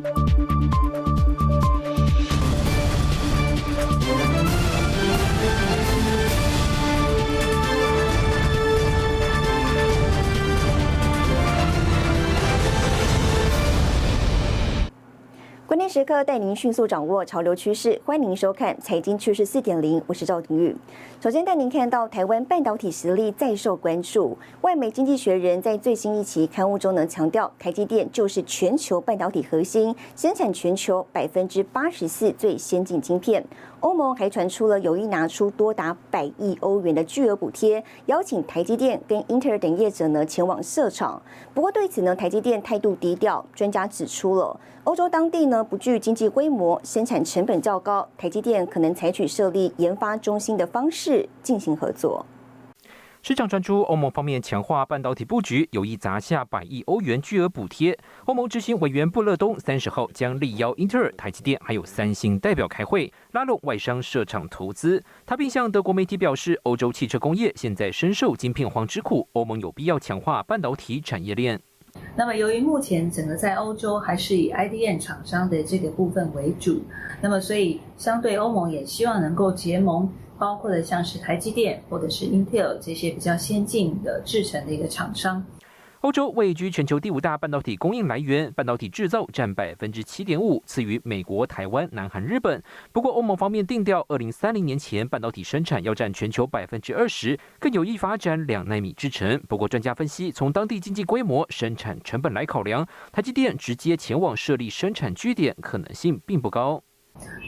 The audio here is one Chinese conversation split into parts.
关时刻带您迅速掌握潮流趋势，欢迎收看《财经趋势四点零》，我是赵廷玉。首先带您看到台湾半导体实力再受关注。外媒《经济学人》在最新一期刊物中能强调，台积电就是全球半导体核心，生产全球百分之八十四最先进晶片。欧盟还传出了有意拿出多达百亿欧元的巨额补贴，邀请台积电跟英特尔等业者呢前往设厂。不过对此呢，台积电态度低调。专家指出了，欧洲当地呢不具经济规模，生产成本较高，台积电可能采取设立研发中心的方式进行合作。市场传出，欧盟方面强化半导体布局，有意砸下百亿欧元巨额补贴。欧盟执行委员布勒东三十号将力邀英特尔、台积电还有三星代表开会，拉拢外商设厂投资。他并向德国媒体表示，欧洲汽车工业现在深受晶片荒之苦，欧盟有必要强化半导体产业链。那么，由于目前整个在欧洲还是以 IDM 厂商的这个部分为主，那么所以相对欧盟也希望能够结盟。包括的像是台积电或者是 Intel 这些比较先进的制程的一个厂商。欧洲位居全球第五大半导体供应来源，半导体制造占百分之七点五，次于美国、台湾、南韩、日本。不过欧盟方面定调，二零三零年前半导体生产要占全球百分之二十，更有意发展两纳米制程。不过专家分析，从当地经济规模、生产成本来考量，台积电直接前往设立生产据点可能性并不高。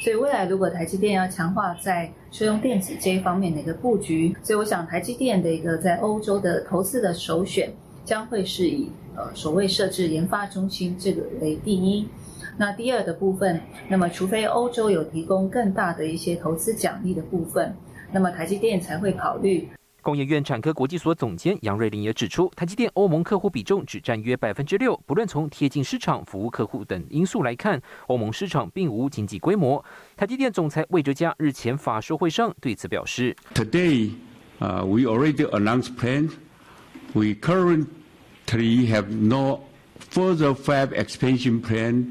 所以未来如果台积电要强化在车用电子这一方面的一个布局，所以我想台积电的一个在欧洲的投资的首选将会是以呃所谓设置研发中心这个为第一。那第二的部分，那么除非欧洲有提供更大的一些投资奖励的部分，那么台积电才会考虑。工业院产科国际所总监杨瑞麟也指出，台积电欧盟客户比重只占约百分之六。不论从贴近市场、服务客户等因素来看，欧盟市场并无经济规模。台积电总裁魏哲嘉日前法说会上对此表示：“Today, uh, we already announced plans. We currently have no further fab expansion plan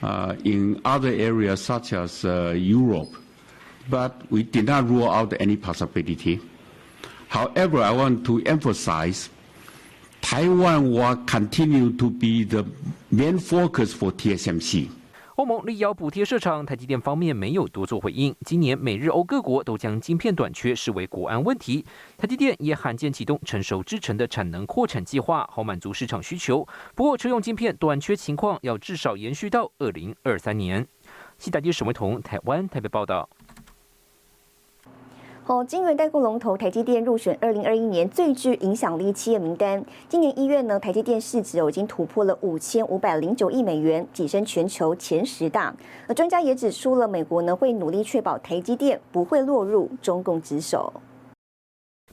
uh, in other areas such as uh, Europe, but we did not rule out any possibility.” However, I want to emphasize Taiwan will continue to be the main focus for TSMC. 欧盟力邀补贴设厂，台积电方面没有多做回应。今年美日欧各国都将晶片短缺视为国安问题，台积电也罕见启动成熟制程的产能扩产计划，好满足市场需求。不过，车用晶片短缺情况要至少延续到二零二三年。西大街沈维彤，台湾台北报道。哦，晶圆代工龙头台积电入选二零二一年最具影响力企业名单。今年一月呢，台积电市值已经突破了五千五百零九亿美元，跻身全球前十大。而专家也指出了，美国呢会努力确保台积电不会落入中共之手。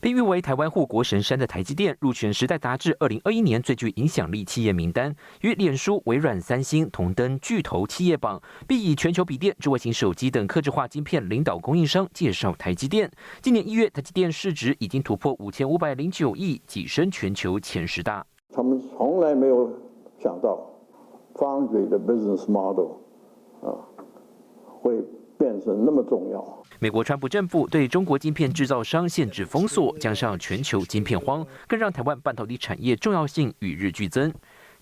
被誉为台湾护国神山的台积电入选《时代》杂志二零二一年最具影响力企业名单，与脸书、微软、三星同登巨头企业榜，并以全球笔电、智慧型手机等客制化晶片领导供应商介绍台积电。今年一月，台积电市值已经突破五千五百零九亿，跻身全球前十大。他们从来没有想到，foundry 的 business model 啊会。变成那么重要。美国川普政府对中国晶片制造商限制封锁，加上全球晶片荒，更让台湾半导体产业重要性与日俱增。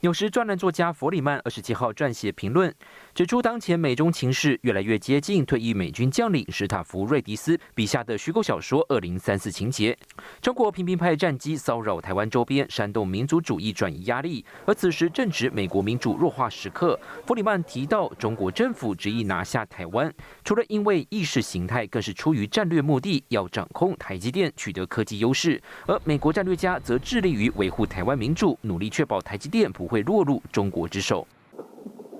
纽时专栏作家弗里曼二十七号撰写评论，指出当前美中情势越来越接近退役美军将领史塔福瑞迪斯笔下的虚构小说《二零三四》情节。中国频频派战机骚扰台湾周边，煽动民族主义转移压力。而此时正值美国民主弱化时刻。弗里曼提到，中国政府执意拿下台湾，除了因为意识形态，更是出于战略目的，要掌控台积电，取得科技优势。而美国战略家则致力于维护台湾民主，努力确保台积电不。会落入中国之手。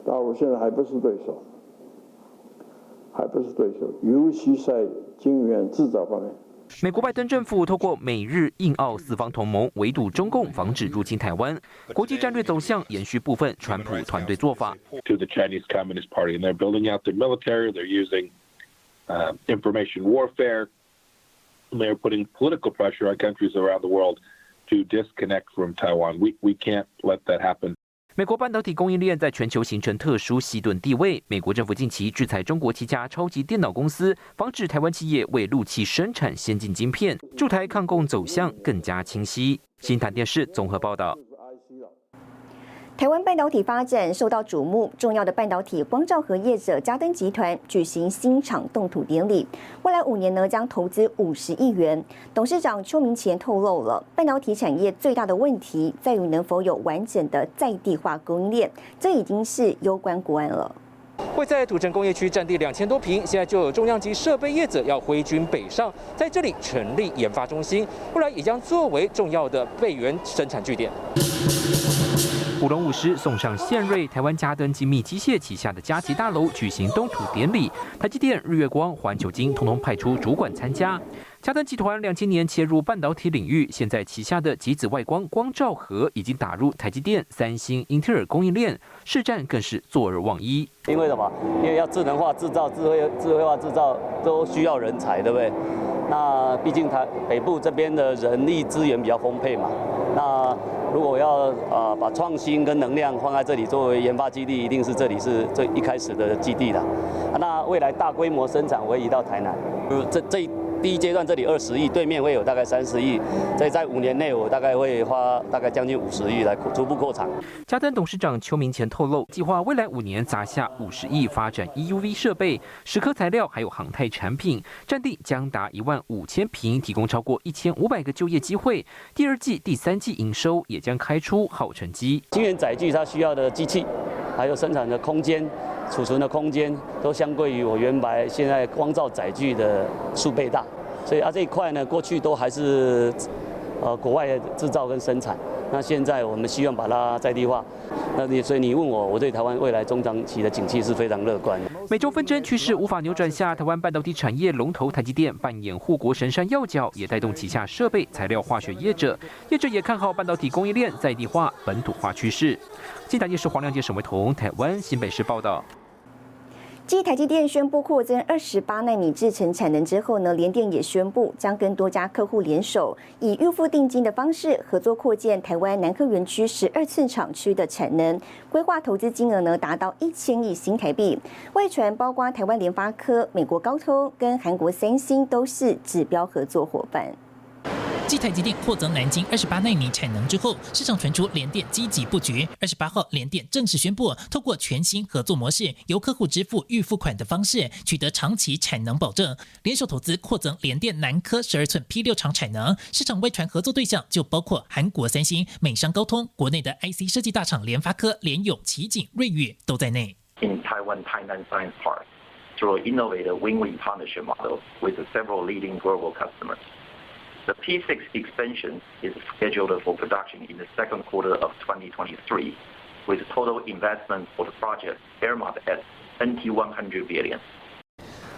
大陆现在还不是对手，还不是对手，尤其在晶圆制造方面。美国拜登政府透过美日印澳四方同盟围堵中共，防止入侵台湾。国际战略走向延续部分川普团队做法。To the Chinese Communist Party, and they're building out their military. They're using information warfare. They're putting political pressure on countries around the world. To disconnect from Taiwan. We we can't let that happen. 美国半导体供应链在全球形成特殊西顿地位。美国政府近期制裁中国七家超级电脑公司，防止台湾企业为陆器生产先进晶片，驻台抗共走向更加清晰。新台电视综合报道。台湾半导体发展受到瞩目，重要的半导体光照和业者嘉登集团举行新厂动土典礼，未来五年呢将投资五十亿元。董事长邱明前透露了，半导体产业最大的问题在于能否有完整的在地化供应链，这已经是攸关国安了。会在土城工业区占地两千多平，现在就有重量级设备业者要挥军北上，在这里成立研发中心，未来也将作为重要的备源生产据点。舞龙舞狮送上献瑞，台湾嘉登精密机械旗下的嘉吉大楼举行登土典礼，台积电、日月光、环球金通通派出主管参加。嘉登集团两千年切入半导体领域，现在旗下的极紫外光光照盒已经打入台积电、三星、英特尔供应链，市占更是坐而望一。因为什么？因为要智能化制造、智慧智慧化制造都需要人才，对不对？那毕竟台北部这边的人力资源比较丰沛嘛。那如果要啊把创新跟能量放在这里作为研发基地，一定是这里是最一开始的基地的。那未来大规模生产会移到台南，这这。第一阶段这里二十亿，对面会有大概三十亿，所以在五年内我大概会花大概将近五十亿来逐步扩产。嘉登董事长邱明前透露，计划未来五年砸下五十亿发展 EUV 设备、石刻材料还有航太产品，占地将达一万五千平，提供超过一千五百个就业机会。第二季、第三季营收也将开出好成绩。晶圆载具它需要的机器，还有生产的空间。储存的空间都相对于我原来现在光照载具的数倍大，所以啊这一块呢，过去都还是呃国外制造跟生产，那现在我们希望把它在地化。那你所以你问我，我对台湾未来中长期的景气是非常乐观。美洲纷争趋势无法扭转下，台湾半导体产业龙头台积电扮演护国神山要角，也带动旗下设备材料化学业者，业者也看好半导体供应链在地化、本土化趋势。记台电视黄亮杰、沈维彤，台湾新北市报道。继台积电宣布扩增二十八纳米制程产能之后呢，联电也宣布将跟多家客户联手，以预付定金的方式合作扩建台湾南科园区十二寸厂区的产能，规划投资金额呢达到一千亿新台币。外传包括台湾联发科、美国高通跟韩国三星都是指标合作伙伴。继台积电扩增南京二十八纳米产能之后，市场传出联电积极布局。二十八号，联电正式宣布，透过全新合作模式，由客户支付预付款的方式，取得长期产能保证，联手投资扩增联电南科十二寸 P 六厂产能。市场外传合作对象就包括韩国三星、美商高通、国内的 IC 设计大厂联发科、联咏、奇景、瑞昱都在内。In Taiwan, Tainan Science Park, through a innovative win-win partnership model with several leading global customers. The P6 expansion is scheduled for production in the second quarter of 2023, with total investment for the project earmarked at NT 100 billion.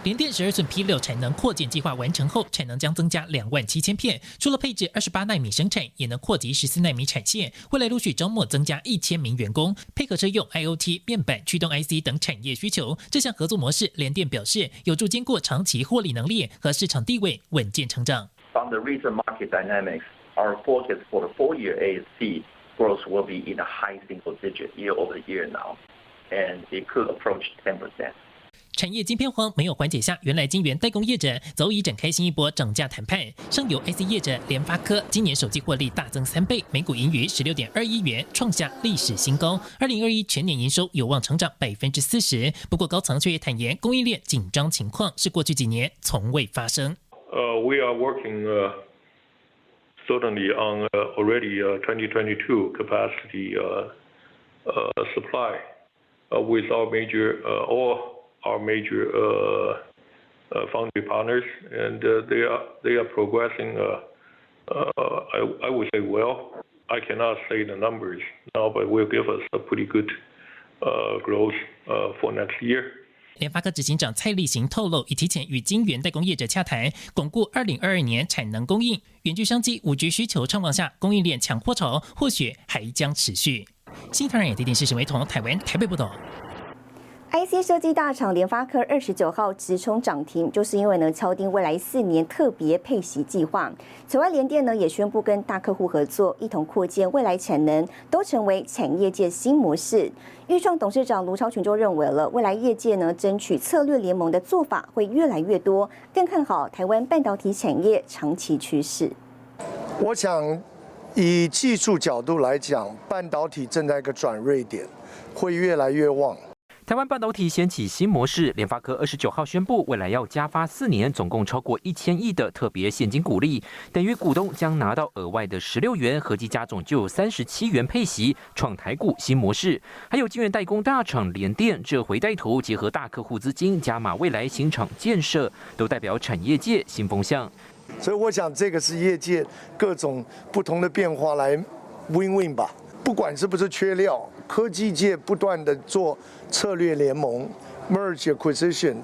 联电十二寸 P 六产能扩建计划完成后，产能将增加两万七千片。除了配置二十八纳米生产，也能扩及十四纳米产线。未来陆续招募增加一千名员工，配合车用 IOT 面板驱动 IC 等产业需求。这项合作模式，联电表示有助兼顾长期获利能力和市场地位稳健成长。The recent market dynamics, our forecast for the full year ASP growth will be in a high single digit year-over-year now, and it could approach 10%. 产业晶片荒没有缓解下，原来晶圆代工业者早已展开新一波涨价谈判。上游 IC 业者联发科今年首季获利大增三倍，每股盈余十六点二亿元，创下历史新高。二零二一全年营收有望成长百分之四十。不过高层却也坦言，供应链紧张情况是过去几年从未发生。Uh, we are working uh, certainly on uh, already uh, 2022 capacity uh, uh, supply with our major all our major foundry partners, and they are they are progressing. I I would say well. I cannot say the numbers now, but will give us a pretty good growth for next year. 联发科执行长蔡立行透露，已提前与晶圆代工业者洽谈，巩固二零二二年产能供应。远距商机、五 G 需求畅旺下，供应链抢货潮或许还将持续。新唐人电视沈维彤台湾台北报道。IC 设计大厂联发科二十九号直冲涨停，就是因为呢敲定未来四年特别配息计划。此外，联电呢也宣布跟大客户合作，一同扩建未来产能，都成为产业界新模式。豫创董事长卢超群就认为了，未来业界呢争取策略联盟的做法会越来越多，更看好台湾半导体产业长期趋势。我想，以技术角度来讲，半导体正在一个转锐点，会越来越旺。台湾半导体掀起新模式，联发科二十九号宣布，未来要加发四年，总共超过一千亿的特别现金股利，等于股东将拿到额外的十六元，合计加总就有三十七元配息，创台股新模式。还有晶圆代工大厂联电这回带头，结合大客户资金加码未来新厂建设，都代表产业界新风向。所以我想，这个是业界各种不同的变化来 win win 吧。不管是不是缺料，科技界不断的做策略联盟 merge acquisition，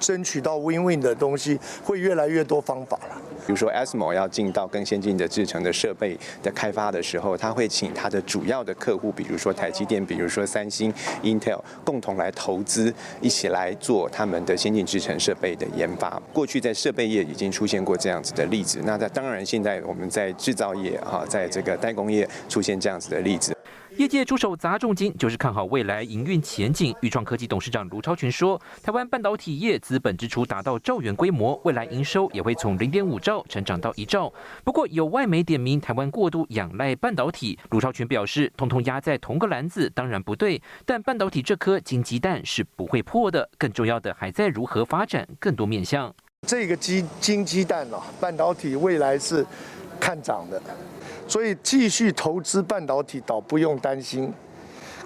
争取到 win win 的东西，会越来越多方法了。比如说，ASML 要进到更先进的制程的设备的开发的时候，他会请他的主要的客户，比如说台积电，比如说三星、Intel，共同来投资，一起来做他们的先进制程设备的研发。过去在设备业已经出现过这样子的例子，那在当然现在我们在制造业哈，在这个代工业出现这样子的例子。业界出手砸重金，就是看好未来营运前景。豫创科技董事长卢超群说，台湾半导体业资本支出达到兆元规模，未来营收也会从零点五兆成长到一兆。不过有外媒点名台湾过度仰赖半导体，卢超群表示，通通压在同个篮子当然不对，但半导体这颗金鸡蛋是不会破的。更重要的还在如何发展更多面向。这个鸡金鸡蛋啊，半导体未来是看涨的。所以继续投资半导体倒不用担心，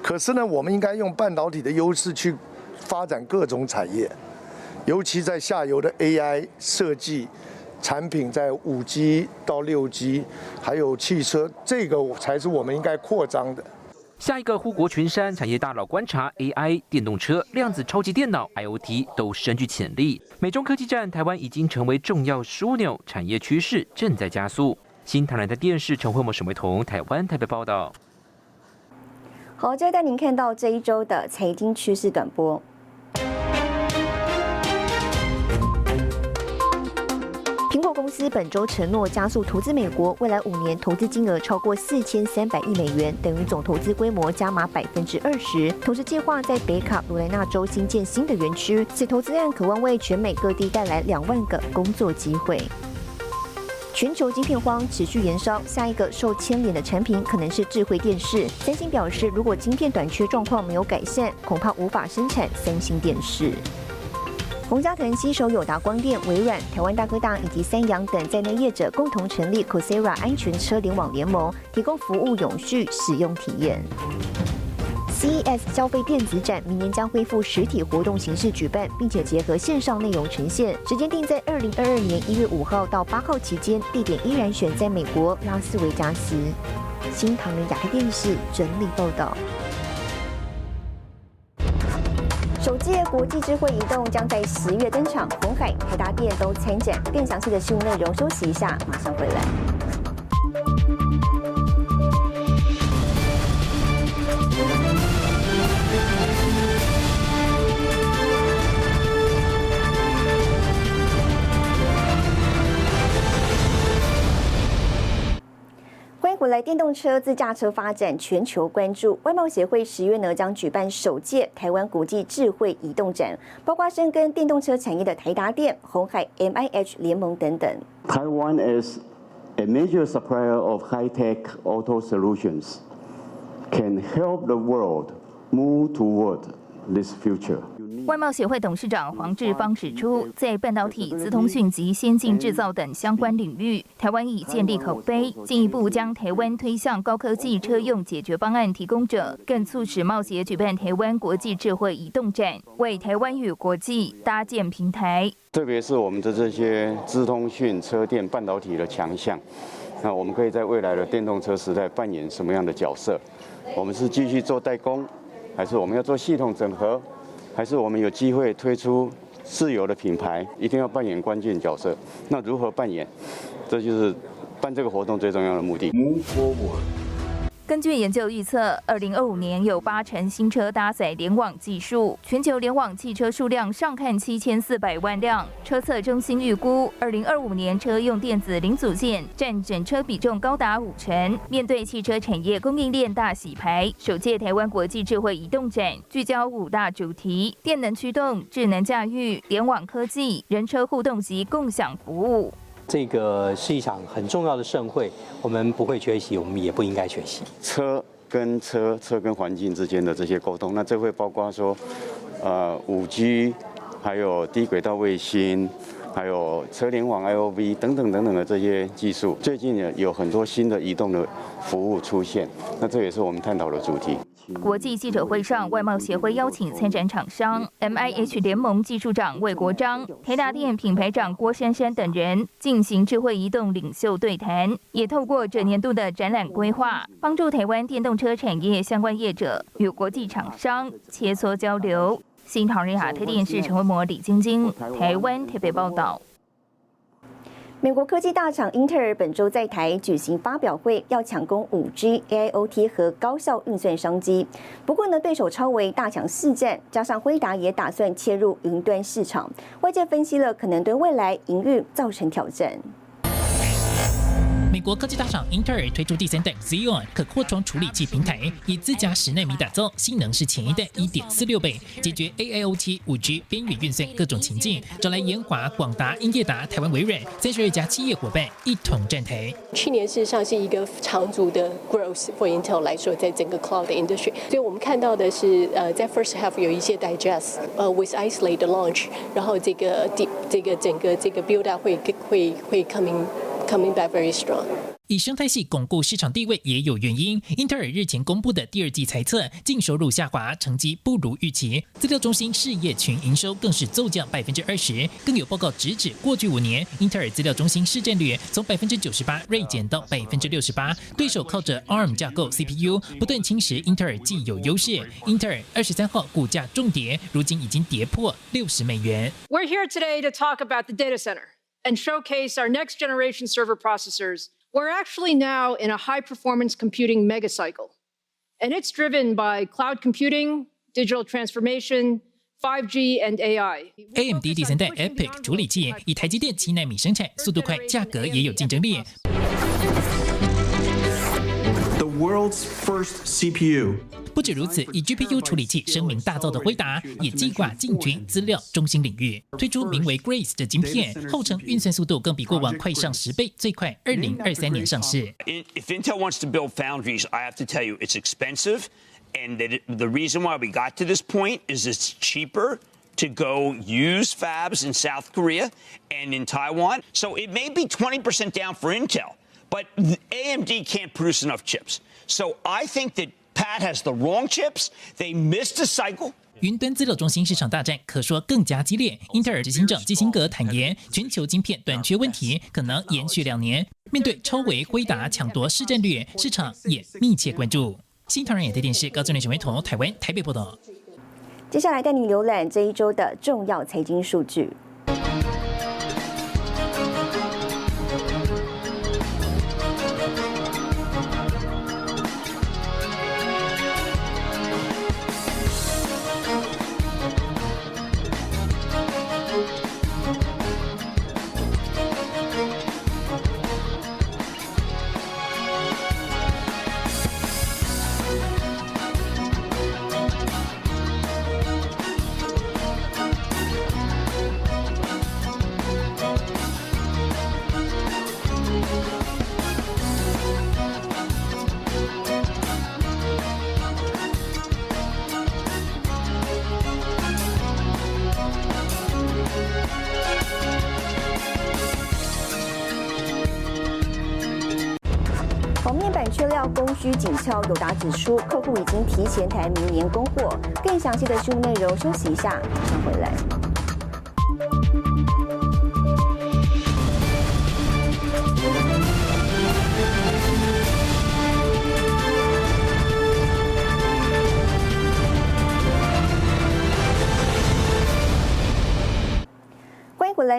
可是呢，我们应该用半导体的优势去发展各种产业，尤其在下游的 AI 设计产品，在五 G 到六 G，还有汽车，这个才是我们应该扩张的。下一个护国群山产业大佬观察 AI、电动车、量子超级电脑、IOT 都深具潜力。美中科技战，台湾已经成为重要枢纽，产业趋势正在加速。新唐人的电视陈慧模、沈维彤，台湾台北报道。好，接着带您看到这一周的财经趋势短波。苹果公司本周承诺加速投资美国，未来五年投资金额超过四千三百亿美元，等于总投资规模加码百分之二十。同时计划在北卡罗来纳州新建新的园区，此投资案可望为全美各地带来两万个工作机会。全球晶片荒持续延烧，下一个受牵连的产品可能是智慧电视。三星表示，如果晶片短缺状况没有改善，恐怕无法生产三星电视。洪家腾携手友达光电、微软、台湾大哥大以及三洋等在内业者，共同成立 Cosera 安全车联网联盟，提供服务永续使用体验。CES 消费电子展明年将恢复实体活动形式举办，并且结合线上内容呈现，时间定在二零二二年一月五号到八号期间，地点依然选在美国拉斯维加斯。新唐人亚太电视整理报道。首届国际智慧移动将在十月登场，红海、台达电都参展。更详细的新闻内容，休息一下，马上回来。未来电动车、自驾车发展全球关注，外贸协会十月呢将举办首届台湾国际智慧移动展，包括深耕电动车产业的台达电、红海、M I H 联盟等等。Taiwan is a major supplier of high-tech auto solutions, can help the world move toward this future. 外贸协会董事长黄志芳指出，在半导体、资通讯及先进制造等相关领域，台湾已建立口碑，进一步将台湾推向高科技车用解决方案提供者，更促使贸协举办台湾国际智慧移动展，为台湾与国际搭建平台。特别是我们的这些资通讯、车电、半导体的强项，那我们可以在未来的电动车时代扮演什么样的角色？我们是继续做代工，还是我们要做系统整合？还是我们有机会推出自有的品牌，一定要扮演关键角色。那如何扮演？这就是办这个活动最重要的目的。根据研究预测，二零二五年有八成新车搭载联网技术，全球联网汽车数量上看七千四百万辆。车测中心预估，二零二五年车用电子零组件占整车比重高达五成。面对汽车产业供应链大洗牌，首届台湾国际智慧移动展聚焦五大主题：电能驱动、智能驾驭、联网科技、人车互动及共享服务。这个是一场很重要的盛会，我们不会缺席，我们也不应该缺席。车跟车、车跟环境之间的这些沟通，那这会包括说，呃，五 G，还有低轨道卫星，还有车联网 IOV 等等等等的这些技术。最近也有很多新的移动的服务出现，那这也是我们探讨的主题。国际记者会上，外贸协会邀请参展厂商 M I H 联盟技术长魏国章、台达电品牌长郭珊珊等人进行智慧移动领袖对谈，也透过整年度的展览规划，帮助台湾电动车产业相关业者与国际厂商切磋交流。新唐人亚太电视陈文模、李晶晶，台湾特别报道。美国科技大厂英特尔本周在台举行发表会，要抢攻五 G、AIoT 和高效运算商机。不过呢，对手超为大强四战，加上辉达也打算切入云端市场，外界分析了可能对未来营运造成挑战。国科技大厂英特尔推出第三代 Xeon 可扩充处理器平台，以自家十纳米打造，性能是前一代一点四六倍，解决 AIoT、五 G、边缘运算各种情境。找来研华、广达、英业达、台湾微软三十二家企业伙伴一同站台。去年事实上是一个长足的 growth for Intel 来说，在整个 cloud industry，所以我们看到的是，呃，在 first half 有一些 digest，呃，with isolated launch，然后这个第这个整个这个 build up 会会会 coming。Coming back very strong. 以生态系巩固市场地位也有原因。英特尔日前公布的第二季财测，净收入下滑，成绩不如预期。资料中心事业群营收更是骤降百分之二十。更有报告直指，过去五年，英特尔资料中心市占率从百分之九十八锐减到百分之六十八。对手靠着 ARM 架构 CPU 不断侵蚀英特尔既有优势。英特尔二十三号股价重跌，如今已经跌破六十美元。We're here today to talk about the data center. and showcase our next generation server processors, we're actually now in a high performance computing megacycle. And it's driven by cloud computing, digital transformation, 5G and AI. AMD 第三代 EPIC 处理器以台积电七纳米生产，速度快，价格也有竞争力。 The world's first CPU 不止如此，以 GPU 处理器声名大噪的辉达，也计划进军资料中心领域，推出名为 Grace 的晶片，后程运算速度更比过往快上十倍，最快二零二三年上市。If Intel wants to build foundries, I have to tell you, it's expensive, and the reason why we got to this point is it's cheaper to go use fabs in South Korea and in Taiwan. So it may be 20% down for Intel, but AMD can't produce enough chips. So I think that Pat has the wrong chips. They missed a cycle. 云端资料中心市场大战可说更加激烈。英特尔执行长基辛格坦言，全球晶片短缺问题可能延续两年。面对超维、辉达抢夺市占率，市场也密切关注。新唐人也在电视高中联选委同台湾台北报道。接下来带你浏览这一周的重要财经数据。紧俏，友达指出，客户已经提前台明年供货。更详细的新闻内容，休息一下，马上回来。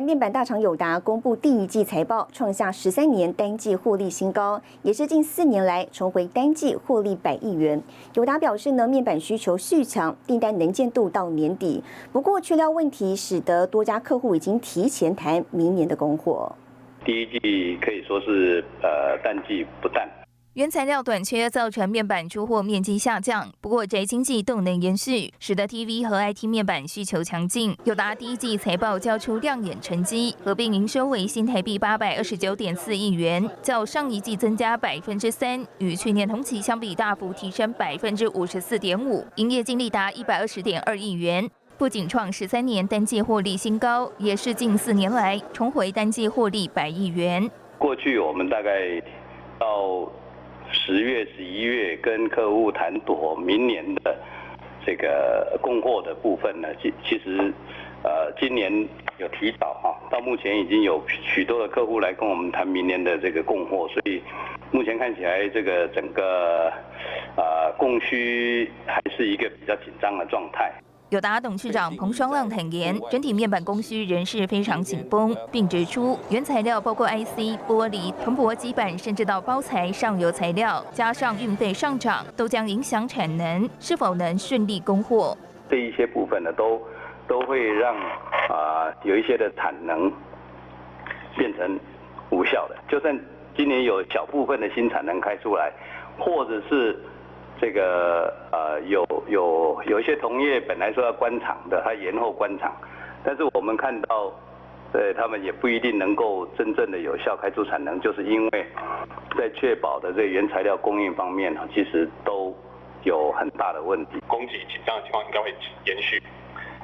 面板大厂友达公布第一季财报，创下十三年单季获利新高，也是近四年来重回单季获利百亿元。友达表示呢，面板需求续强，订单能见度到年底。不过，缺料问题使得多家客户已经提前谈明年的供货。第一季可以说是呃淡季不淡。原材料短缺造成面板出货面积下降，不过宅经济动能延续，使得 TV 和 IT 面板需求强劲。友达第一季财报交出亮眼成绩，合并营收为新台币八百二十九点四亿元，较上一季增加百分之三，与去年同期相比大幅提升百分之五十四点五。营业净利达一百二十点二亿元，不仅创十三年单季获利新高，也是近四年来重回单季获利百亿元。过去我们大概到。十月、十一月跟客户谈妥明年的这个供货的部分呢，其其实呃今年有提早哈，到目前已经有许多的客户来跟我们谈明年的这个供货，所以目前看起来这个整个呃供需还是一个比较紧张的状态。友达董事长彭双浪坦言，整体面板供需仍是非常紧绷，并指出原材料包括 IC、玻璃、铜箔基板，甚至到包材上游材料，加上运费上涨，都将影响产能，是否能顺利供货？这一些部分呢，都都会让啊有一些的产能变成无效的。就算今年有小部分的新产能开出来，或者是。这个呃有有有一些同业本来说要关厂的，他延后关厂，但是我们看到，对他们也不一定能够真正的有效开出产能，就是因为在确保的这原材料供应方面呢，其实都有很大的问题，供给紧张的情况应该会延续，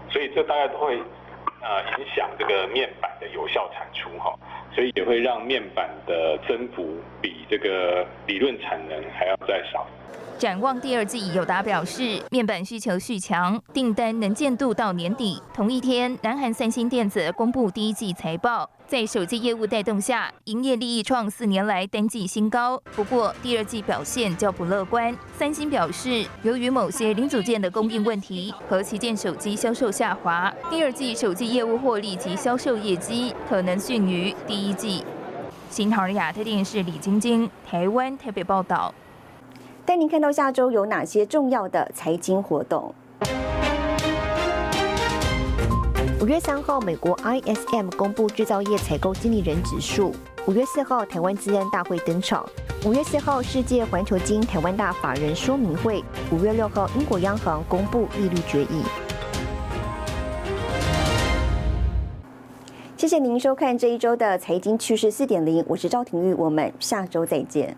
所以这大概都会呃影响这个面板的有效产出哈，所以也会让面板的增幅比这个理论产能还要再少。展望第二季，友达表示，面板需求续强，订单能见度到年底。同一天，南韩三星电子公布第一季财报，在手机业务带动下，营业利益创四年来单季新高。不过，第二季表现较不乐观。三星表示，由于某些零组件的供应问题和旗舰手机销售下滑，第二季手机业务获利及销售业绩可能逊于第一季。新唐亚特电视李晶晶，台湾台北报道。带您看到下周有哪些重要的财经活动。五月三号，美国 ISM 公布制造业采购经理人指数。五月四号，台湾自然大会登场。五月四号，世界环球金台湾大法人说明会。五月六号，英国央行公布利率决议。谢谢您收看这一周的财经趋势四点零，我是赵廷玉，我们下周再见。